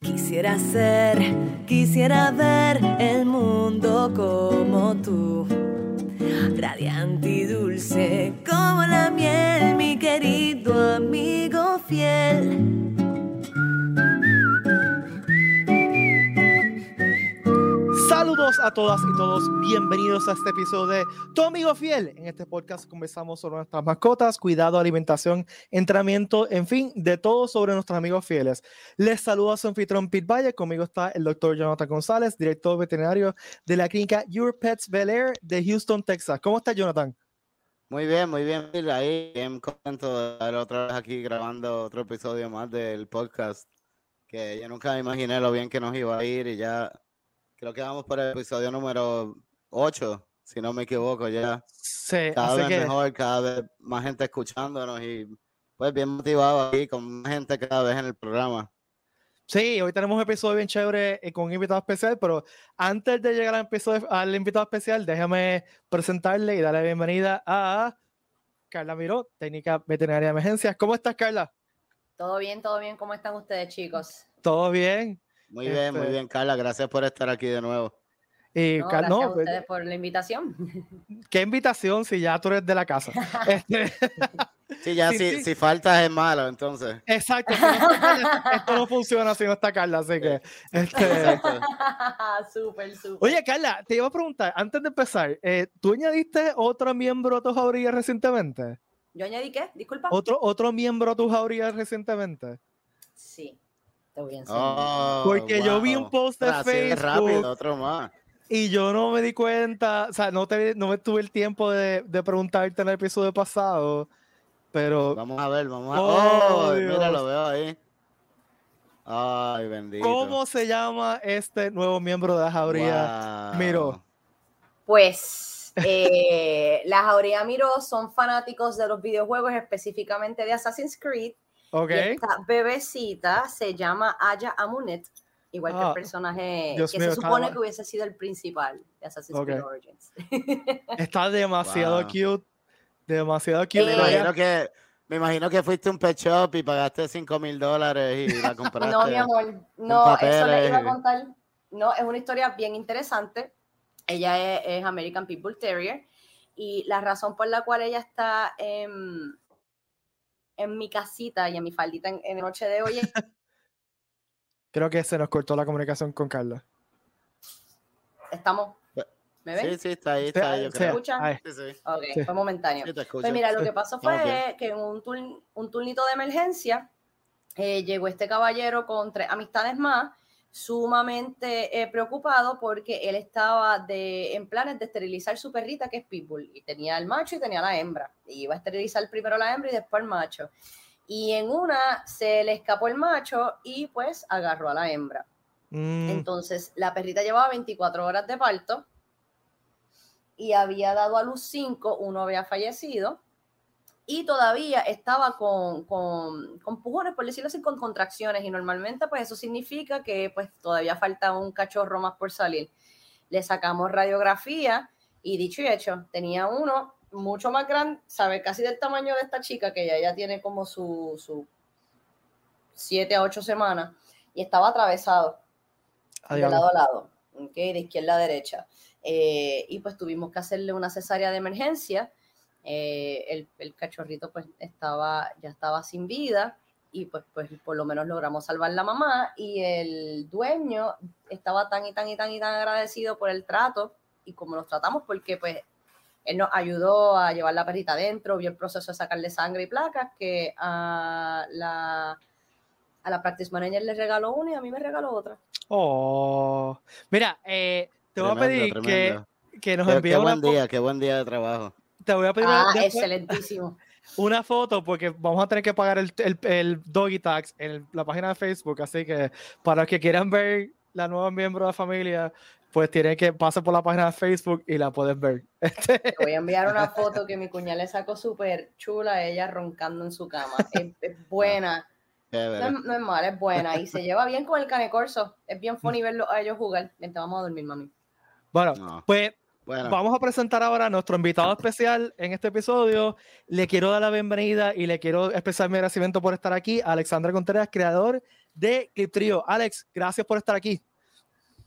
Quisiera ser, quisiera ver el mundo como tú, radiante y dulce como la miel, mi querido amigo fiel. Saludos a todas y todos, bienvenidos a este episodio de Tu Amigo Fiel. En este podcast conversamos sobre nuestras mascotas, cuidado, alimentación, entrenamiento, en fin, de todo sobre nuestros amigos fieles. Les saluda su anfitrión Pete Valle, conmigo está el doctor Jonathan González, director veterinario de la clínica Your Pets Bel Air de Houston, Texas. ¿Cómo está Jonathan? Muy bien, muy bien. Ahí bien contento de estar otra vez aquí grabando otro episodio más del podcast, que yo nunca imaginé lo bien que nos iba a ir y ya Creo que vamos por el episodio número 8, si no me equivoco ya. Sí, cada vez que... mejor, cada vez más gente escuchándonos y pues bien motivado aquí con más gente cada vez en el programa. Sí, hoy tenemos un episodio bien chévere eh, con un invitado especial, pero antes de llegar al, episodio, al invitado especial, déjame presentarle y darle la bienvenida a Carla Miró, técnica veterinaria de emergencias. ¿Cómo estás, Carla? Todo bien, todo bien. ¿Cómo están ustedes, chicos? Todo bien. Muy bien, muy este bien, Carla. Gracias por estar aquí de nuevo. Y, no, gracias a pues, ustedes por la invitación. ¿Qué invitación si ya tú eres de la casa? este... Sí, ya si, si faltas es malo, entonces. Exacto. esto no funciona si no está Carla, así que. Este... súper, súper. Oye, Carla, te iba a preguntar, antes de empezar, eh, ¿tú añadiste otro miembro a tu jauría recientemente? ¿Yo añadí qué? Disculpa. ¿Otro, otro miembro a tu jauría recientemente? Sí. Oh, Porque yo vi un post de Facebook. Rápido, otro más. Y yo no me di cuenta, o sea, no, te, no me tuve el tiempo de, de preguntarte en el episodio pasado, pero... Vamos a ver, vamos a ver. Oh, mira, lo veo ahí. Ay, bendito. ¿Cómo se llama este nuevo miembro de la jauría? Miro. Pues eh, la jauría Miro son fanáticos de los videojuegos, específicamente de Assassin's Creed. Esta bebecita se llama Aya Amunet, igual que el ah, personaje que se supone que hubiese sido el principal de Assassin's Creed Origins. Está demasiado cute. Demasiado cute. Me imagino, que, me imagino que fuiste a un pet shop y pagaste 5 mil dólares y la compraste. no, mi amor. No, eso le iba a contar. No, es una historia bien interesante. Ella es, American People Terrier y la razón por la cual ella está en en mi casita y en mi faldita en, en noche de hoy. Creo que se nos cortó la comunicación con Carla. ¿Estamos? ¿Me ven? Sí, sí, está ahí, está ahí. ¿Se escucha? Sí, sí. Ok, fue momentáneo. pues mira, lo que pasó fue que en un, un turnito de emergencia eh, llegó este caballero con tres amistades más sumamente eh, preocupado porque él estaba de, en planes de esterilizar su perrita que es Pitbull y tenía el macho y tenía la hembra. Y iba a esterilizar primero la hembra y después el macho. Y en una se le escapó el macho y pues agarró a la hembra. Mm. Entonces la perrita llevaba 24 horas de parto y había dado a luz 5, uno había fallecido y todavía estaba con, con, con, pujones, por decirlo así, con contracciones y normalmente pues eso significa que pues todavía falta un cachorro más por salir. Le sacamos radiografía y dicho y hecho, tenía uno mucho más grande, sabe, casi del tamaño de esta chica que ya, ya tiene como su, su siete a ocho semanas y estaba atravesado de lado a lado, okay, de izquierda a derecha. Eh, y pues tuvimos que hacerle una cesárea de emergencia eh, el, cachorrito pues estaba, ya estaba sin vida y pues, pues por lo menos logramos salvar la mamá y el dueño estaba tan y tan y tan y tan agradecido por el trato y como nos tratamos porque pues él nos ayudó a llevar la perrita adentro, vio el proceso de sacarle sangre y placas que a la a la practice manager le regaló una y a mí me regaló otra. Oh, mira, eh, te voy a pedir que, que nos envíe qué buen día, qué buen día de trabajo te voy a pedir ah, excelentísimo. una foto porque vamos a tener que pagar el, el, doggy tax en la página de Facebook, así que para los que quieran ver la nueva miembro de la familia, pues tienen que pasar por la página de Facebook y la puedes ver. Te voy a enviar una foto que mi cuñada le sacó súper chula, ella roncando en su cama. Es, buena. No es, mala, es buena. Y se lleva bien con el cane corso. Es bien funny verlo a ellos jugar. Vente, vamos a dormir, mami. Bueno, pues Vamos a presentar ahora a nuestro invitado especial en este episodio. Le quiero dar la bienvenida y le quiero expresar mi agradecimiento por estar aquí Alexandra Contreras, creador de Clip Trio. Alex, gracias por estar aquí.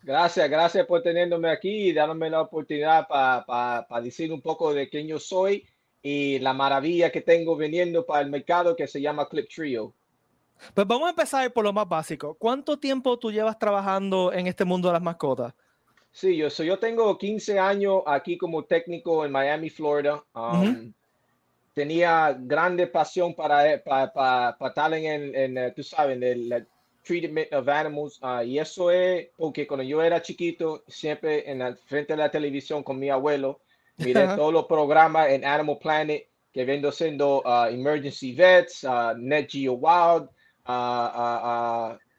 Gracias, gracias por teniéndome aquí y dándome la oportunidad para decir un poco de quién yo soy y la maravilla que tengo viniendo para el mercado que se llama Clip Trio. Pues vamos a empezar por lo más básico. ¿Cuánto tiempo tú llevas trabajando en este mundo de las mascotas? Sí, yo, yo tengo 15 años aquí como técnico en Miami, Florida. Um, tenía grande pasión para, para, para, estar en, en, eh, tú sabes, en el, treatment of animals. Uh, y eso es porque cuando yo era chiquito, siempre en la frente de la televisión con mi abuelo, miré todos los programas en Animal Planet que vendo siendo uh, Emergency Vets, uh, Net Geo Wild,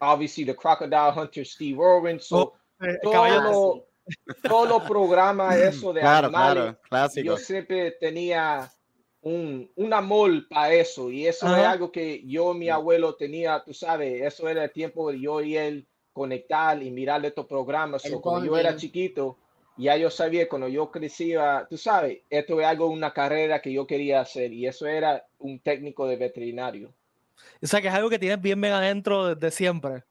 obviously the Crocodile Hunter Steve Irwin. So, oh, eh, todos los programas eso de animales, yo siempre tenía un, un amor para eso y eso es algo que yo mi abuelo tenía, tú sabes, eso era el tiempo de yo y él conectar y mirar estos programas. cuando yo era chiquito, ya yo sabía cuando yo crecía, tú sabes, esto es algo, una carrera que yo quería hacer y eso era un técnico de veterinario. O sea, que es algo que tienes bien bien adentro desde siempre.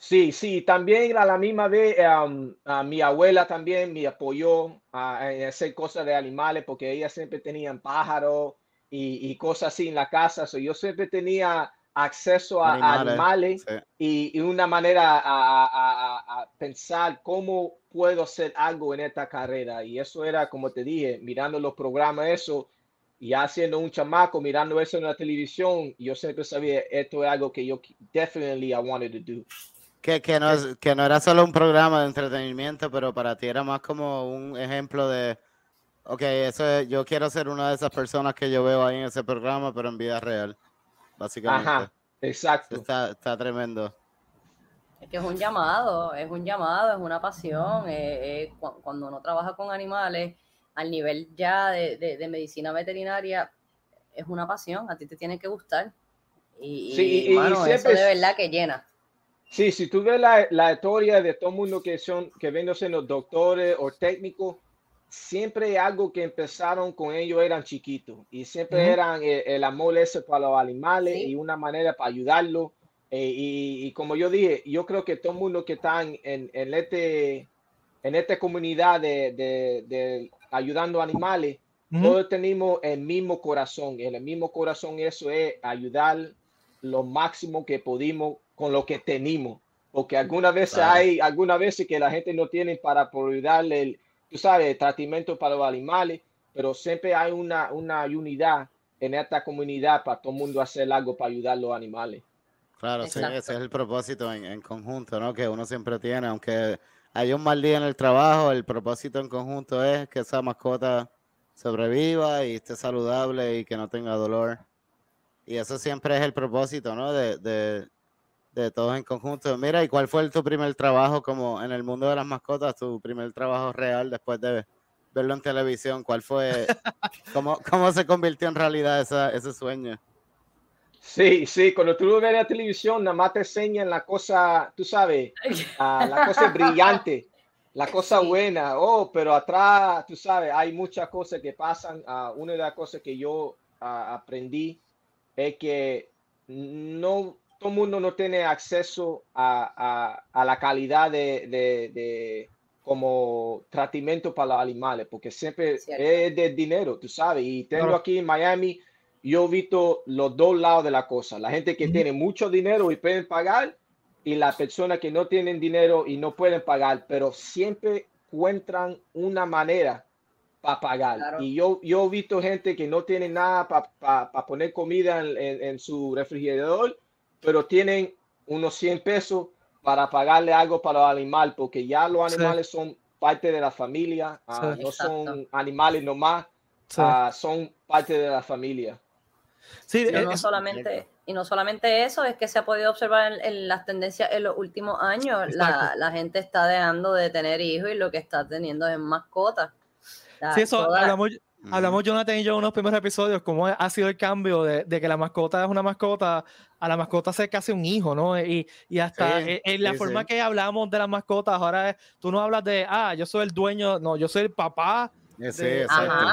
Sí, sí, también a la misma vez um, a mi abuela también me apoyó a, hacer cosas de animales porque ella siempre tenía pájaros y, cosas así en la casa. So yo siempre tenía acceso a animales, y, una manera a, pensar cómo puedo hacer algo en esta carrera. Y eso era, como te dije, mirando los programas, eso, y haciendo un chamaco, mirando eso en la televisión, yo siempre sabía, esto es algo que yo definitely I wanted to do. Que, que, no, que no era solo un programa de entretenimiento, pero para ti era más como un ejemplo de, ok, eso yo quiero ser una de esas personas que yo veo ahí en ese programa, pero en vida real, básicamente. Ajá, exacto. Está, está tremendo. Es que es un llamado, es un llamado, es una pasión. Eh, eh, cuando uno trabaja con animales al nivel ya de, de, medicina veterinaria, es una pasión, a ti te tiene que gustar. Y, sí, y, eso de verdad que llena. Sí, si tú ves la, la, historia de todo el mundo que son, que ven siendo doctores o técnicos, siempre algo que empezaron con ellos eran chiquitos y siempre eran eh, el, amor ese para los animales y una manera para ayudarlos. Eh, y, como yo dije, yo creo que todo el mundo que está en, en, este, en esta comunidad de, de, de ayudando animales, todos tenemos el mismo corazón. el mismo corazón eso es ayudar lo máximo que pudimos con lo que tenemos. Porque algunas veces hay, algunas veces que la gente no tiene para darle el, tú sabes, tratamiento para los animales, pero siempre hay una, una unidad en esta comunidad para todo el mundo hacer algo para ayudar a los animales. Claro, sí, ese es el propósito en, en, conjunto, ¿no? Que uno siempre tiene, aunque hay un mal día en el trabajo, el propósito en conjunto es que esa mascota sobreviva y esté saludable y que no tenga dolor. Y eso siempre es el propósito, ¿no? De, de, de todos en conjunto. Mira, ¿y cuál fue tu primer trabajo como en el mundo de las mascotas, tu primer trabajo real después de verlo en televisión? ¿Cuál fue, cómo, cómo se convirtió en realidad esa, ese sueño? Sí, sí, cuando tú ves la televisión, nada más te enseñan la cosa, tú sabes, uh, la cosa brillante, la cosa buena, oh, pero atrás, tú sabes, hay muchas cosas que pasan. Uh, una de las cosas que yo uh, aprendí es que no todo el mundo no tiene acceso a, a, a la calidad de, de, de, como tratamiento para los animales, porque siempre es de dinero, tú sabes. Y tengo aquí en Miami, yo he visto los dos lados de la cosa. La gente que tiene mucho dinero y pueden pagar, y las personas que no tienen dinero y no pueden pagar, pero siempre encuentran una manera para pagar. Y yo, yo he visto gente que no tiene nada para poner comida en, en su refrigerador pero tienen unos 100 pesos para pagarle algo para los animales, porque ya los animales son parte de la familia, ah, no son animales nomás, ah, son parte de la familia. Sí, y no, solamente, y no solamente eso, es que se ha podido observar en, las tendencias en los últimos años. La, la, gente está dejando de tener hijos y lo que está teniendo es mascotas. Sí, eso hablamos, Hablamos Jonathan y yo en unos primeros episodios, cómo ha sido el cambio de, de, que la mascota es una mascota a la mascota ser casi un hijo, ¿no? Y, y hasta en, la forma que hablamos de las mascotas, ahora es, tú no hablas de, ah, yo soy el dueño, no, yo soy el papá de,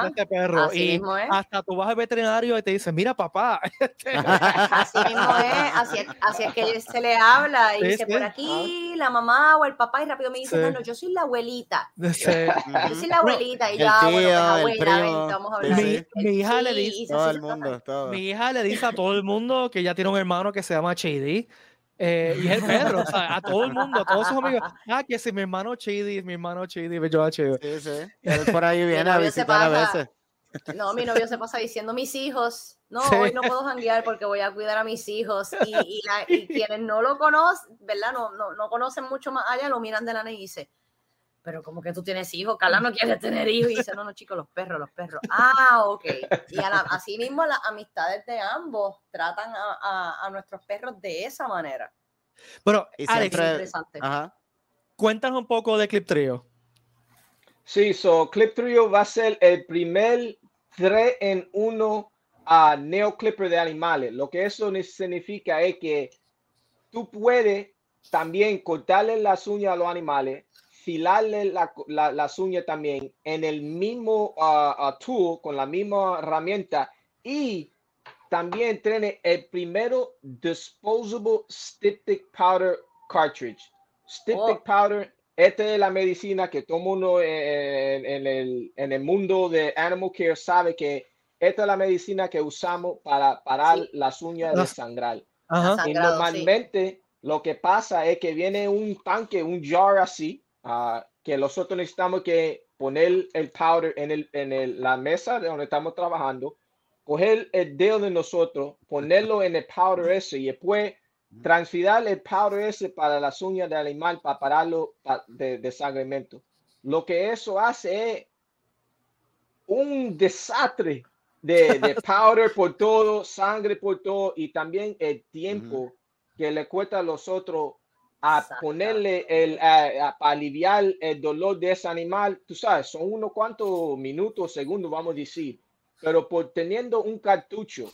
este perro. y hasta tú vas al veterinario y te dice, mira papá. así mismo es, así es, así es que se le habla y dice, por aquí la mamá o el papá y rápido me dice, no, no, yo soy la abuelita. Yo soy la abuelita y ya, bueno, pues, abuela, vamos a hablar. Mi, mi hija le dice, todo el mundo, todo. mi hija le dice a todo el mundo que ya tiene un hermano que se llama Chidi eh, y es el perro, o sea, a todo el mundo, a todos sus amigos. Ah, que si mi hermano Chidi, mi hermano Chidi, yo a Chidi. Sí, sí. Él por ahí viene a visitar a veces. No, mi novio se pasa diciendo mis hijos. No, hoy no puedo janguear porque voy a cuidar a mis hijos. Y, y, la, y quienes no lo conocen, ¿verdad? No, no, no conocen mucho más allá, lo miran de la y dice, pero como que tú tienes hijos, Carla no quiere tener hijos y dice, no, no, chicos, los perros, los perros. Ah, ok. Y así mismo las amistades de ambos tratan a, nuestros perros de esa manera. Bueno, Alex, interesante. cuéntanos un poco de Clip Trio. Sí, so Clip Trio va a ser el primer 3 en 1 a Neo Clipper de animales. Lo que eso significa es que tú puedes también cortarle las uñas a los animales filarle la, las uñas también en el mismo uh, tool, con la misma herramienta y también tiene el primero disposable styptic powder cartridge. Styptic oh. powder, esta es la medicina que todo mundo en, el, en, el, mundo de animal care sabe que esta es la medicina que usamos para parar las uñas de sangrar. Y normalmente lo que pasa es que viene un tanque, un jar así, Ah, que nosotros necesitamos que poner el powder en, el, en la mesa de donde estamos trabajando, coger el dedo de nosotros, ponerlo en el powder ese y después transferir el powder ese para las uñas del animal para pararlo de desangramiento. Lo que eso hace es un desastre de, de powder por todo, sangre por todo y también el tiempo que le cuesta a los otros a ponerle el, a, aliviar el dolor de ese animal, tú sabes, son unos cuantos minutos, segundos, vamos a decir, pero por teniendo un cartucho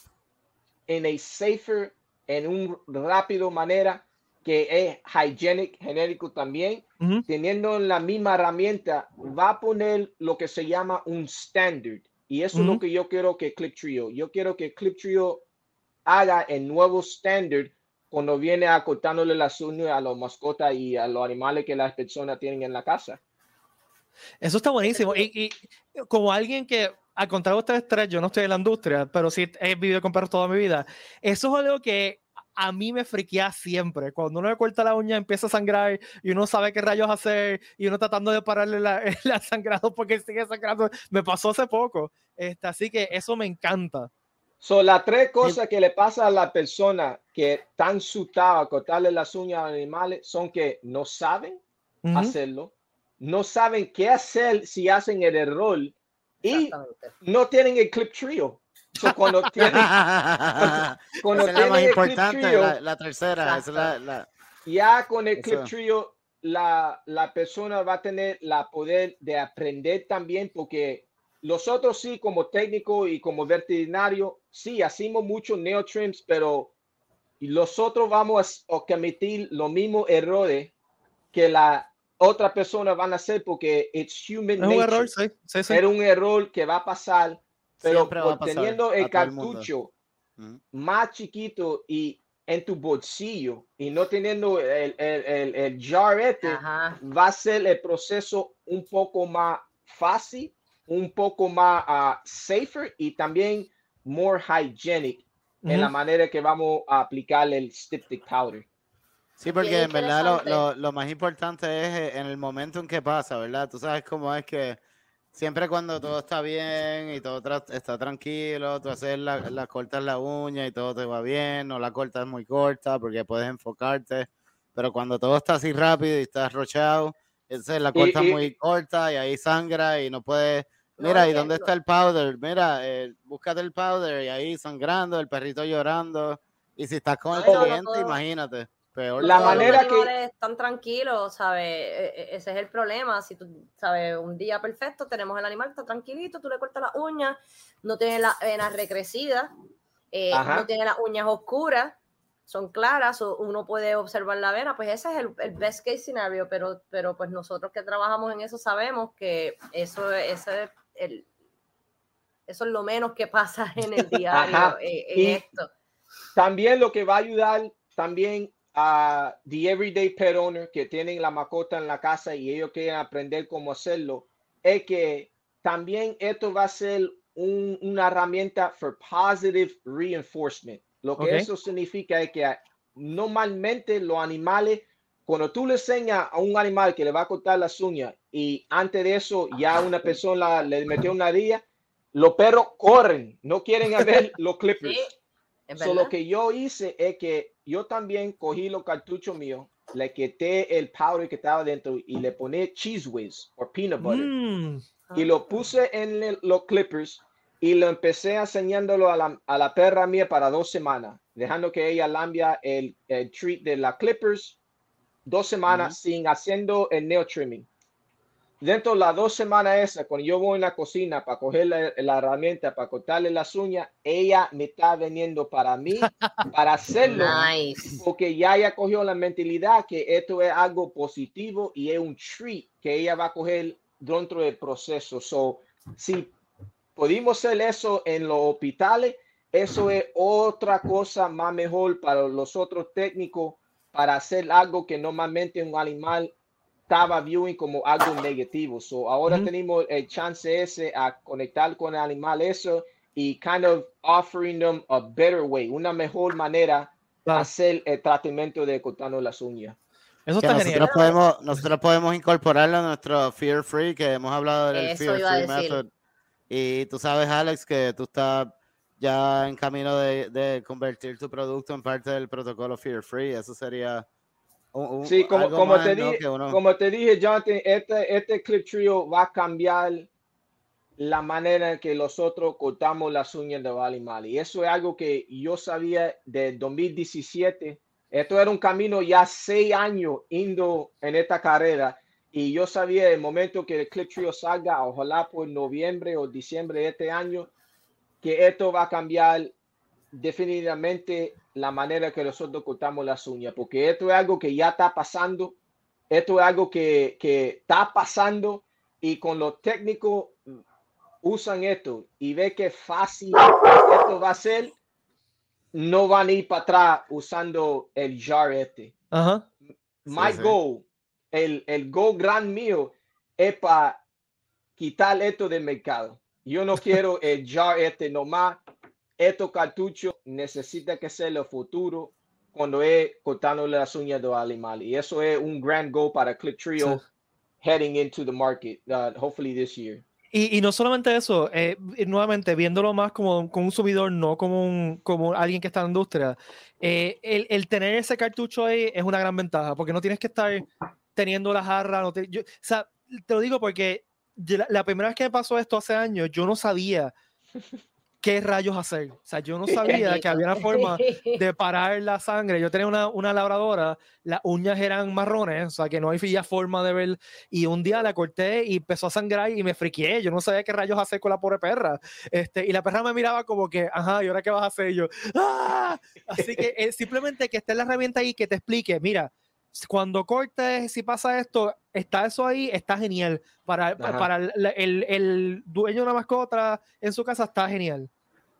en a safer, en un rápido manera que es hygienic, genérico también, teniendo la misma herramienta, va a poner lo que se llama un standard. Y eso es lo que yo quiero que Clip Trio, yo quiero que Clip Trio haga el nuevo standard cuando viene a cortándole las uñas a los mascotas y a los animales que las personas tienen en la casa. Eso está buenísimo. Y, como alguien que, al contrario de ustedes tres, yo no estoy en la industria, pero sí he vivido con perros toda mi vida. Eso es algo que a mí me friquea siempre. Cuando uno le corta la uña, empieza a sangrar y uno sabe qué rayos hacer y uno tratando de pararle la, la sangrado porque sigue sangrando. Me pasó hace poco. Este, así que eso me encanta. Son las tres cosas que le pasa a la persona que están sutada a cortarle las uñas a los animales son que no saben hacerlo, no saben qué hacer si hacen el error y no tienen el clip trio. cuando tienen, cuando, es la más importante, la, tercera. Es la, ya con el clip trio, la, la persona va a tener la poder de aprender también porque nosotros sí, como técnico y como veterinario, sí, hacemos muchos neotrims, pero nosotros vamos a cometer los mismos errores que la otra persona van a hacer porque es human nature. Un error, sí, Era un error que va a pasar, pero teniendo el cartucho más chiquito y en tu bolsillo y no teniendo el, el, el, jar este, va a ser el proceso un poco más fácil un poco más uh, safer y también more hygienic en la manera que vamos a aplicar el styptic powder. Sí, porque en verdad lo, lo, lo, más importante es eh, en el momento en que pasa, ¿verdad? Tú sabes cómo es que siempre cuando todo está bien y todo está tranquilo, tú haces la, la cortas la uña y todo te va bien, no la cortas muy corta porque puedes enfocarte, pero cuando todo está así rápido y estás rochado, entonces la cortas muy corta y ahí sangra y no puedes Mira, ¿y dónde está el powder? Mira, eh, búscate el powder y ahí sangrando, el perrito llorando. Y si estás con el cliente, imagínate. Peor. La manera que están tranquilos, ¿sabes? E, e, ese es el problema. Si tú, ¿sabes? Un día perfecto, tenemos el animal, está tranquilito, tú le cortas las uñas, no tiene las venas recrecidas, eh, no tiene las uñas oscuras, son claras, uno puede observar la vena, pues ese es el, el, best case scenario, pero, pero pues nosotros que trabajamos en eso sabemos que eso, ese el, eso es lo menos que pasa en el diario eh, en esto. También lo que va a ayudar también a the everyday pet owner que tienen la mascota en la casa y ellos quieren aprender cómo hacerlo, es que también esto va a ser una herramienta for positive reinforcement. Lo que eso significa es que normalmente los animales, cuando tú le enseñas a un animal que le va a cortar las uñas y antes de eso ya una persona le metió una día, los perros corren, no quieren ver los clippers. Sí, lo que yo hice es que yo también cogí los cartuchos míos, le quité el powder que estaba dentro y le pone cheese whiz o peanut butter. Mm. Y lo puse en los clippers y lo empecé enseñándolo a la, a la, perra mía para dos semanas, dejando que ella lambia el, el treat de la clippers dos semanas sin haciendo el nail trimming. Dentro de las dos semanas esas, cuando yo voy en la cocina para coger la, herramienta para cortarle las uñas, ella me está veniendo para mí, para hacerlo, porque ya ella cogió la mentalidad que esto es algo positivo y es un treat que ella va a coger dentro del proceso. So, si pudimos hacer eso en los hospitales, eso es otra cosa más mejor para los otros técnicos para hacer algo que normalmente un animal estaba viewing como algo negativo. So ahora tenemos el chance ese a conectar con el animal eso y kind of offering them a better way, una mejor manera de hacer el tratamiento de cortando las uñas. Eso está nosotros genial. Podemos, nosotros podemos incorporarlo a nuestro Fear Free, que hemos hablado del Fear Free Method. Y tú sabes, Alex, que tú estás ya en camino de, de convertir tu producto en parte del protocolo Fear Free. Eso sería sí, como, como, te dije, como te dije, Jonathan, este, este Clip Trio va a cambiar la manera en que nosotros cortamos las uñas de animales. Y eso es algo que yo sabía de 2017. Esto era un camino ya seis años indo en esta carrera. Y yo sabía el momento que el Clip Trio salga, ojalá por noviembre o diciembre de este año, que esto va a cambiar definitivamente la manera que nosotros cortamos las uñas, porque esto es algo que ya está pasando, esto es algo que, que está pasando y con los técnicos usan esto y ve que fácil esto va a ser, no van a ir para atrás usando el jar este. My goal, el, el goal gran mío es para quitar esto del mercado. Yo no quiero el jar este nomás estos cartuchos necesita que sea el futuro cuando es cortando las uñas de los animales. Y eso es un gran goal para Click Trio heading into the market, uh, hopefully this year. Y, y, no solamente eso, eh, nuevamente viéndolo más como, como, un subidor, no como, un, como alguien que está en la industria, eh, el, el, tener ese cartucho ahí es una gran ventaja, porque no tienes que estar teniendo la jarra. No te, yo, o sea, te lo digo porque la, la, primera vez que me pasó esto hace años, yo no sabía qué rayos hacer. O sea, yo no sabía que había una forma de parar la sangre. Yo tenía una, una labradora, las uñas eran marrones, o sea, que no había forma de ver. Y un día la corté y empezó a sangrar y me friqué. Yo no sabía qué rayos hacer con la pobre perra. Este, y la perra me miraba como que, ajá, ¿y ahora qué vas a hacer? Y yo, ¡ah! Así que eh, simplemente que esté la herramienta ahí que te explique, mira, cuando cortes, si pasa esto, está eso ahí, está genial. Para, para el, el, dueño de una mascota en su casa está genial.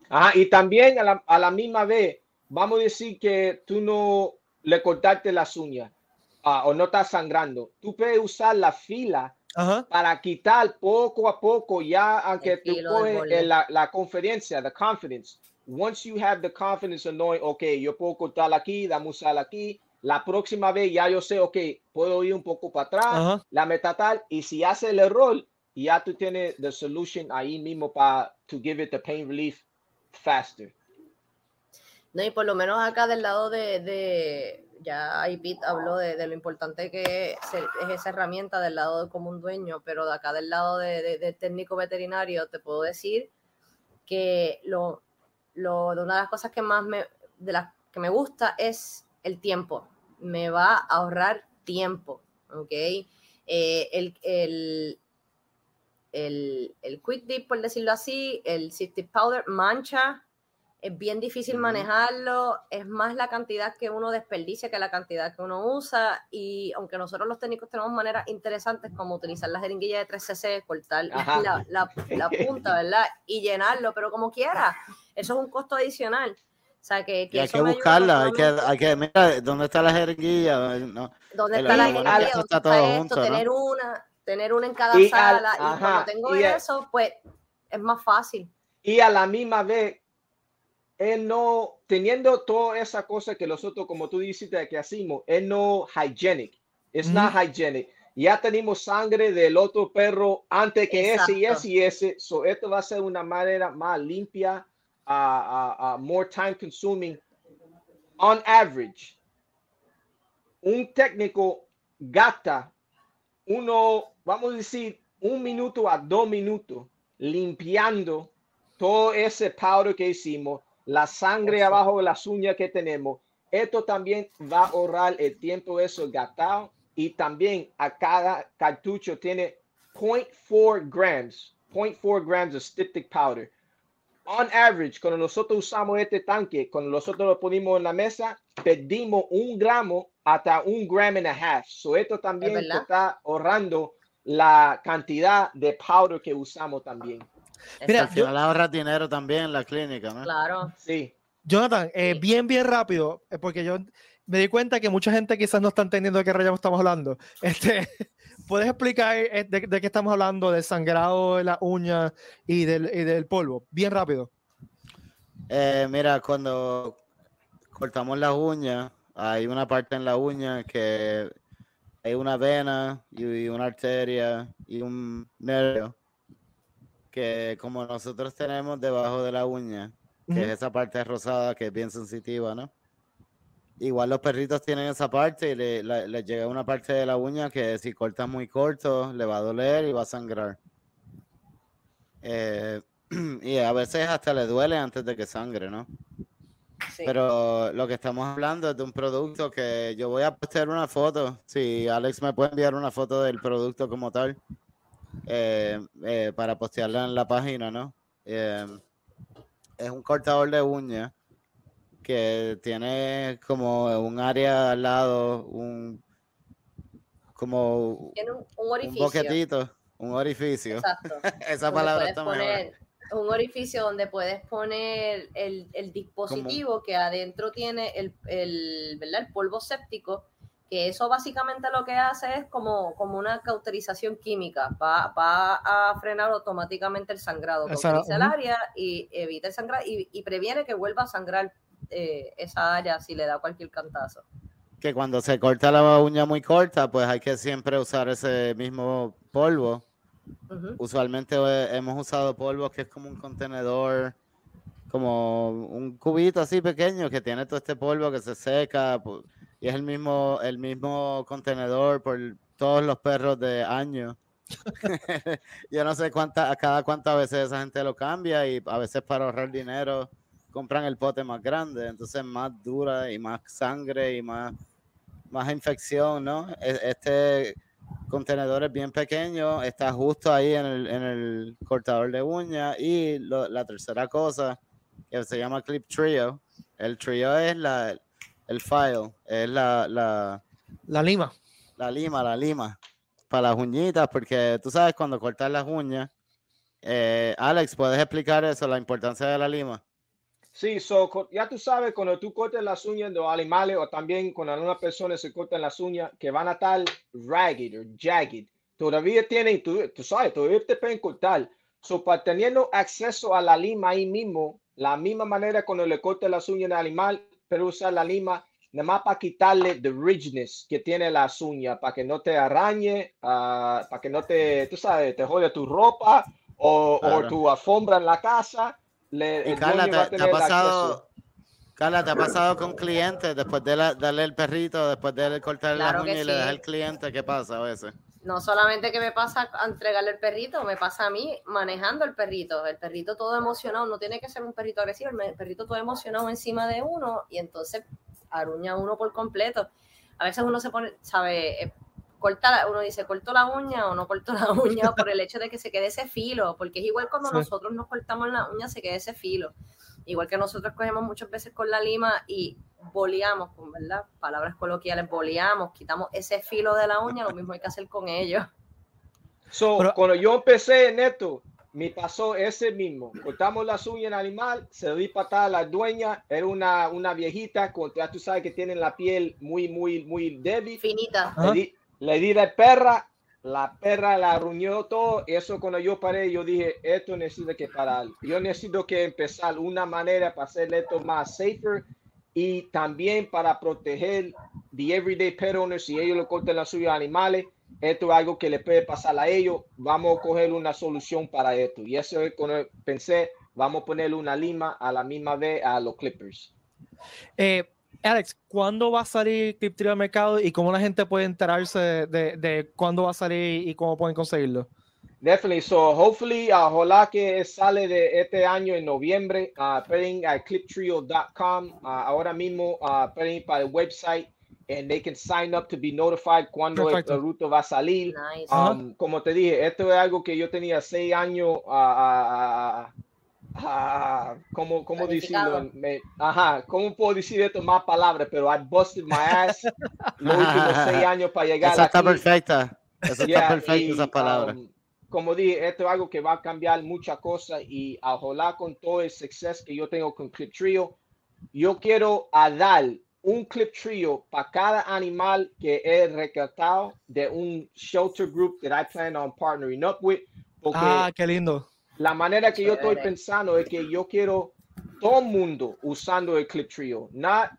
Ajá, y también a la, a la misma vez, vamos a decir que tú no le cortaste las uñas ah, o no estás sangrando. Tú puedes usar la fila para quitar poco a poco, ya aunque tú coges la, la confidencia, the confidence. Once you have the confidence of knowing, ok, yo puedo cortar aquí, dame usar aquí, la próxima vez ya yo sé, ok, puedo ir un poco para atrás, la meta tal, y si hace el error, ya tú tienes the solution ahí mismo para to give it the pain relief faster. No, y por lo menos acá del lado de, de ya ahí Pete habló de, de, lo importante que es, esa herramienta del lado de como un dueño, pero de acá del lado de, de técnico veterinario te puedo decir que lo, lo, de una de las cosas que más me, de las que me gusta es el tiempo me va a ahorrar tiempo, ¿ok? Eh, el, el, el, el, quick dip, por decirlo así, el cystic powder mancha es bien difícil manejarlo, es más la cantidad que uno desperdicia que la cantidad que uno usa y aunque nosotros los técnicos tenemos maneras interesantes como utilizar la jeringuilla de 3cc, cortar la, la, punta, ¿verdad? Y llenarlo, pero como quiera, eso es un costo adicional. O sea, que, hay que buscarla, hay que, hay que, mira, ¿dónde está la jeringuilla? ¿Dónde está la jeringuilla? ¿Dónde está, todo junto, Tener una, tener una en cada sala. y cuando tengo eso, pues es más fácil. Y a la misma vez, él no, teniendo toda esa cosa que nosotros, como tú dijiste, que hacemos, es no hygienic. Es no hygienic. Ya tenemos sangre del otro perro antes que ese y ese y ese. So, esto va a ser una manera más limpia, uh, more time consuming. On average, un técnico gasta uno, vamos a decir, un minuto a dos minutos limpiando todo ese powder que hicimos la sangre abajo de las uñas que tenemos. Esto también va a ahorrar el tiempo eso gastado y también a cada cartucho tiene 0.4 grams, 0.4 grams de styptic powder. On average, cuando nosotros usamos este tanque, cuando nosotros lo ponemos en la mesa, perdimos un gramo hasta un gram and a half. So esto también está ahorrando la cantidad de powder que usamos también. Mira, al final ahorra dinero también en la clínica, ¿no? Claro. Sí. Jonathan, eh, bien, bien rápido, eh, porque yo me di cuenta que mucha gente quizás no está entendiendo de qué rayos estamos hablando. Este, ¿Puedes explicar eh, de, qué estamos hablando? Del sangrado de la uña y del, y del polvo. Bien rápido. mira, cuando cortamos las uñas, hay una parte en la uña que hay una vena y una arteria y un nervio que como nosotros tenemos debajo de la uña, que es esa parte rosada que es bien sensitiva, ¿no? Igual los perritos tienen esa parte y le, llega una parte de la uña que si cortas muy corto le va a doler y va a sangrar. Eh, y a veces hasta le duele antes de que sangre, ¿no? Pero lo que estamos hablando es de un producto que yo voy a postear una foto. Si Alex me puede enviar una foto del producto como tal. Eh, eh, para postearla en la página, ¿no? Eh, es un cortador de uñas que tiene como un área al lado, un como un, orificio. boquetito, un orificio. Exacto. Esa palabra está poner, Un orificio donde puedes poner el, el dispositivo que adentro tiene el, el, ¿verdad? el polvo séptico que eso básicamente lo que hace es como, como una cauterización química, va, va a frenar automáticamente el sangrado, cauteriza el área y evita el sangrado y, previene que vuelva a sangrar eh, esa área si le da cualquier cantazo. Que cuando se corta la uña muy corta, pues hay que siempre usar ese mismo polvo. Usualmente eh, hemos usado polvo que es como un contenedor, como un cubito así pequeño que tiene todo este polvo que se seca. Pues, y es el mismo, el mismo contenedor por todos los perros de años. Yo no sé cuánta, a cada cuántas veces esa gente lo cambia y a veces para ahorrar dinero compran el pote más grande, entonces más dura y más sangre y más, más infección, ¿no? E, este contenedor es bien pequeño, está justo ahí en el, en el cortador de uñas y la tercera cosa que se llama Clip Trio. El trio es la, el file, es la, la, la lima. La lima, la lima. Para las uñitas, porque tú sabes cuando cortas las uñas. Eh, Alex, ¿puedes explicar eso, la importancia de la lima? Sí, so, ya tú sabes, cuando tú cortas las uñas de los animales o también cuando alguna persona se cortan las uñas que van a estar ragged o jagged, todavía tienen, tú, tú sabes, todavía te pueden cortar. So, para teniendo acceso a la lima ahí mismo, la misma manera cuando le cortas las uñas al animal, pero usar la lima nada más para quitarle the ridgeness que tiene las uñas, para que no te arañe, uh, para que no te, tú sabes, te jode tu ropa o, o tu alfombra en la casa. Le, y Carla, te, te, ha pasado, Carla, ¿te ha pasado con clientes después de darle el perrito, después de cortarle la uña y le das al cliente? ¿Qué pasa a veces? no solamente que me pasa a entregarle el perrito, me pasa a mí manejando el perrito. El perrito todo emocionado, no tiene que ser un perrito agresivo, el perrito todo emocionado encima de uno y entonces aruña uno por completo. A veces uno se pone, sabe, corta, uno dice, corto la uña o no corto la uña por el hecho de que se quede ese filo, porque es igual cuando nosotros nos cortamos la uña, se queda ese filo. igual que nosotros cogemos muchas veces con la lima y boleamos, con verdad, palabras coloquiales, boleamos, quitamos ese filo de la uña, lo mismo hay que hacer con ellos. So, cuando yo empecé en esto, me pasó ese mismo. Cortamos las uñas en animal, se di patada a la dueña, era una, una viejita, con, tú sabes que tienen la piel muy, muy, muy débil. Finita. Le di, le di de perra, la perra la arruñó todo. Eso cuando yo paré, yo dije, esto necesita que parar. Yo necesito que empezar una manera para hacer esto más safer y también para proteger the everyday pet owners si ellos le cortan las suyas animales esto es algo que le puede pasar a ellos, vamos a coger una solución para esto. Y eso es cuando pensé, vamos a ponerle una lima a la misma vez a los Clippers. Eh, Alex, ¿cuándo va a salir Clip al mercado y cómo la gente puede enterarse de, de, cuándo va a salir y cómo pueden conseguirlo? Definitely. So, hopefully, uh, ojalá que sale de este año en noviembre. Uh, pueden a cliptrio.com. Uh, ahora mismo uh, pueden para el website and they can sign up to be notified cuando el, ruto va a salir. Um, como te dije, esto es algo que yo tenía seis años a, a, ¿cómo, cómo decirlo? Me, ajá, ¿cómo puedo decir esto más palabras? Pero I busted my ass los últimos seis años para llegar Esa está perfecta. Esa está perfecta esa palabra. Um, como dije, esto es algo que va a cambiar muchas cosas y ojalá con todo el suceso que yo tengo con Clip Trio, yo quiero a dar un clip trio para cada animal que he rescatado de un shelter group that I plan on partnering up with. ah, qué lindo. La manera que yo estoy pensando es que yo quiero todo el mundo usando el clip trio. Not,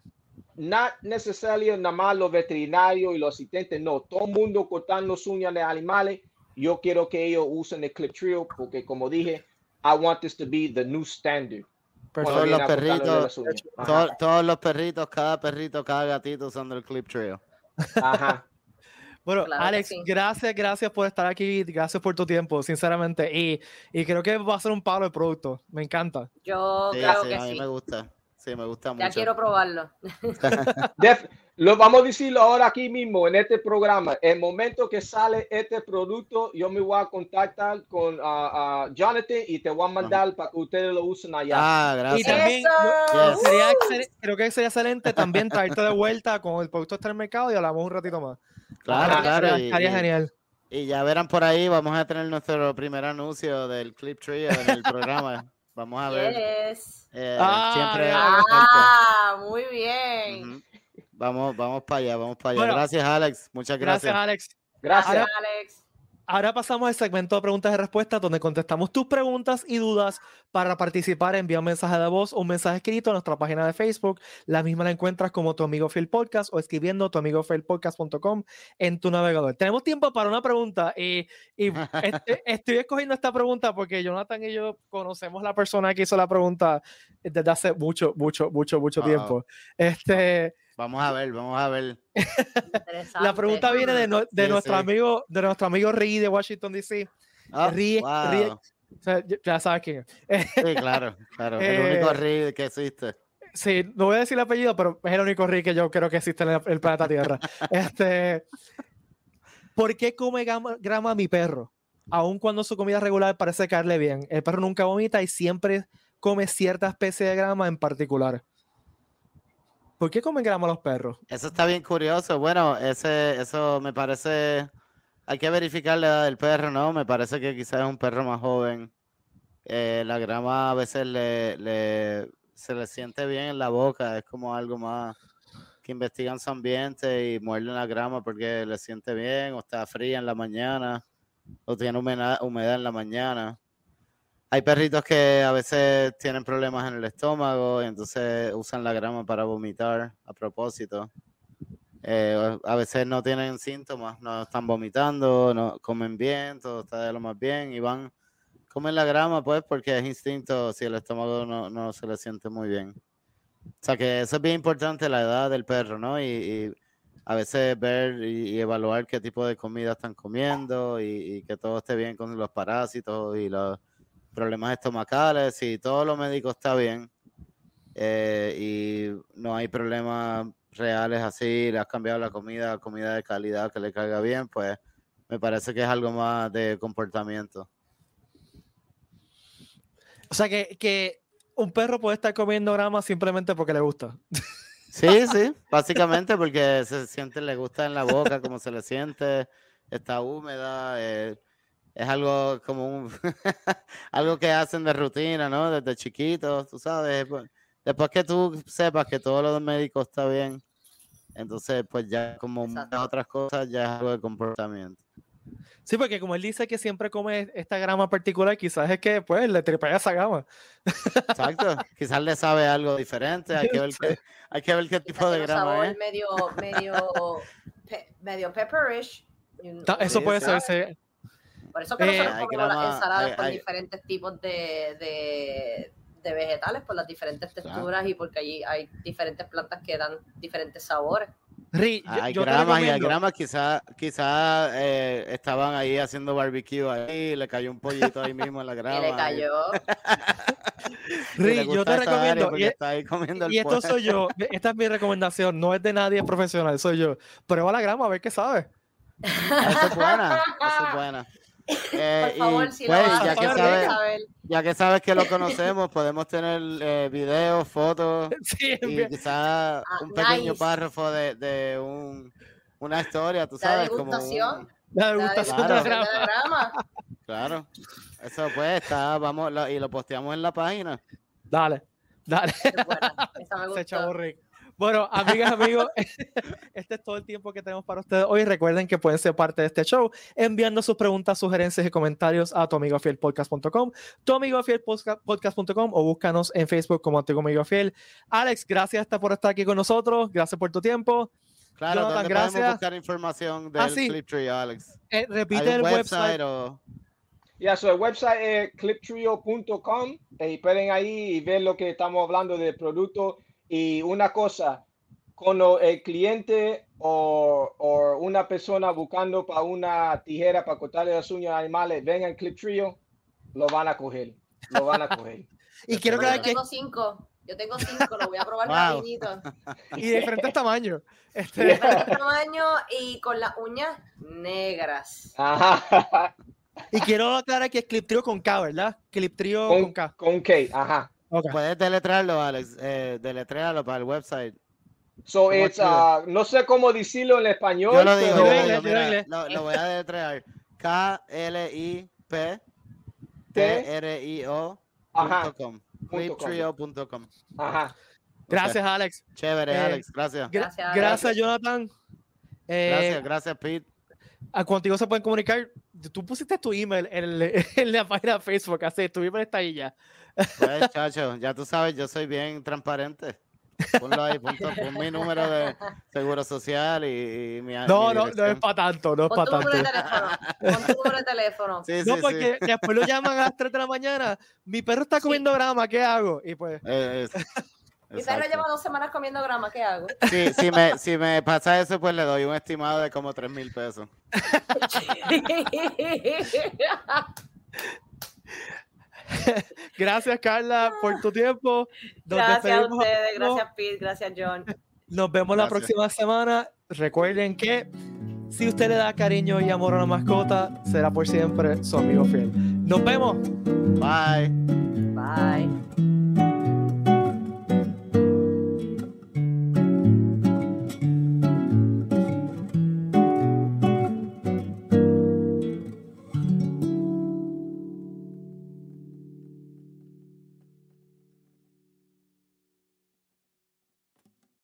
not necesariamente nada más los veterinarios y los asistentes, no. Todo el mundo cortando uñas de animales. Yo quiero que ellos usen el clip trio porque como dije, I want this to be the new standard. Todos los perritos, todos, los perritos, cada perrito, cada gatito usando el clip trail. Ajá. Bueno, Alex, gracias, gracias por estar aquí, gracias por tu tiempo, sinceramente. Y, y creo que va a ser un palo de producto. Me encanta. Yo creo que a mí sí. me gusta. Sí, me gusta mucho. Ya quiero probarlo. lo vamos a decirlo ahora aquí mismo en este programa. El momento que sale este producto, yo me voy a contactar con uh, Jonathan y te voy a mandar para que ustedes lo usen allá. Ah, gracias. Y también creo que sería excelente también traerte de vuelta con el producto en el mercado y hablamos un ratito más. Claro, claro. Estaría genial. Y ya verán por ahí, vamos a tener nuestro primer anuncio del Clip Tree en el programa. Vamos a ver. Eh, ah, siempre. Ah, muy bien. Vamos, vamos para allá, vamos para allá. gracias, Alex. Muchas gracias. Gracias, Alex. Gracias, Alex. Ahora pasamos al segmento de preguntas y respuestas, donde contestamos tus preguntas y dudas. Para participar, envía un mensaje de voz o un mensaje escrito a nuestra página de Facebook. La misma la encuentras como tu amigo Phil Podcast o escribiendo tu amigo Podcast.com en tu navegador. Tenemos tiempo para una pregunta y, y estoy escogiendo esta pregunta porque Jonathan y yo conocemos la persona que hizo la pregunta desde hace mucho, mucho, mucho, mucho tiempo. Este. Vamos a ver, vamos a ver. La pregunta viene de, nuestro amigo, de nuestro amigo Ricky de Washington DC. Ah, ya sabes quién es. Sí, claro, claro. el único eh, Ricky que existe. Sí, no voy a decir el apellido, pero es el único Ricky que yo creo que existe en el, planeta Tierra. este, ¿Por qué come grama, mi perro? Aun cuando su comida regular parece caerle bien. El perro nunca vomita y siempre come cierta especie de grama en particular. ¿Por qué comen grama los perros? Eso está bien curioso. Bueno, ese, eso me parece. Hay que verificar la edad del perro, ¿no? Me parece que quizás es un perro más joven. Eh, la grama a veces le, se le siente bien en la boca. Es como algo más que investigan su ambiente y muerden la grama porque le siente bien o está fría en la mañana o tiene humedad en la mañana hay perritos que a veces tienen problemas en el estómago y entonces usan la grama para vomitar a propósito. Eh, a veces no tienen síntomas, no están vomitando, no comen bien, todo está de lo más bien y van, comen la grama pues porque es instinto si el estómago no, se le siente muy bien. O sea que eso es bien importante, la edad del perro, ¿no? Y, a veces ver y, evaluar qué tipo de comida están comiendo y, y que todo esté bien con los parásitos y los problemas estomacales, si todo lo médico está bien eh, y no hay problemas reales así, le has cambiado la comida, comida de calidad que le caiga bien, pues me parece que es algo más de comportamiento. O sea que, un perro puede estar comiendo grama simplemente porque le gusta. Sí, sí, básicamente porque se siente, le gusta en la boca, como se le siente, está húmeda, eh, es algo como un, algo que hacen de rutina, ¿no? Desde chiquitos, tú sabes. Pues, después que tú sepas que todo lo médico está bien, entonces pues ya como muchas otras cosas ya es algo de comportamiento. Sí, porque como él dice que siempre come esta grama particular, quizás es que pues le tripea esa gama. Exacto, quizás le sabe algo diferente, hay que ver qué, hay que ver qué tipo de grama es. Medio, medio, medio pepperish. Eso puede ser. Por eso que nosotros eh, comemos las ensaladas con diferentes tipos de, de, de, vegetales, por las diferentes texturas y porque allí hay diferentes plantas que dan diferentes sabores hay gramas y hay gramas, quizás quizá, eh, estaban ahí haciendo barbecue ahí, le cayó un pollito ahí mismo en la grama. Y le cayó. Ri, yo te recomiendo. Y, y esto soy yo, esta es mi recomendación, no es de nadie profesional, soy yo. Prueba la grama a ver qué sabe. Eso es buena, eso es buena. Eh, Por favor, si pues, lo ya, que sabes, ya que sabes que lo conocemos, podemos tener eh, videos, fotos y quizás ah, un pequeño párrafo de, de un, una historia, tú sabes, como la degustación de la Claro, eso pues está, vamos, y lo posteamos en la página. Dale, dale. Se bueno, amigas, amigos, este es todo el tiempo que tenemos para ustedes hoy. Recuerden que pueden ser parte de este show enviando sus preguntas, sugerencias y comentarios a tuamigofielpodcast.com, tuamigofielpodcast.com o búscanos en Facebook como Tu Amigo Fiel. Alex, gracias por estar aquí con nosotros. Gracias por tu tiempo. Claro, Jonathan, gracias. buscar información del ah, Alex? Eh, repite el website. Ya, so el website es cliptrio.com y pueden ahí ver lo que estamos hablando del producto y una cosa, cuando el cliente o, una persona buscando para una tijera para cortarle las uñas a animales venga en Clip Trio, lo van a coger. Lo van a coger. y quiero que... Yo tengo cinco. Yo tengo cinco, lo voy a probar rapidito. Y de diferentes tamaños. Este... De diferentes tamaños y con las uñas negras. Ajá. Y quiero aclarar que es Clip Trio con K, ¿verdad? Clip Trio con, con K. Con K, ajá. Puedes deletrearlo, Alex. Eh, deletrearlo para el website. So it's, uh, no sé cómo decirlo en español. Yo lo digo, lo, voy a deletrear. K-L-I-P T-R-I-O.com. Cliptrio.com. Ajá. Gracias, Alex. Chévere, eh, Alex. Gracias. Gracias, gracias Jonathan. Eh, gracias, gracias, Pete. A contigo se pueden comunicar. Tú pusiste tu email en, en la página de Facebook, así, tu email está ahí ya. Pues, chacho, ya tú sabes, yo soy bien transparente. Ponlo ahí, pon, mi número de seguro social y, mi No, no, no es para tanto, no es para tanto. Pon tu número de teléfono. Sí, no, porque después lo llaman a las 3 de la mañana. Mi perro está comiendo grama, ¿qué hago? Y pues. Eh, mi perro lleva dos semanas comiendo grama, ¿qué hago? Sí, si me, si me pasa eso, pues le doy un estimado de como 3 mil pesos. gracias, Carla, por tu tiempo. gracias a ustedes, gracias, Pete, gracias, John. Nos vemos la próxima semana. Recuerden que si usted le da cariño y amor a una mascota, será por siempre su amigo fiel. Nos vemos. Bye.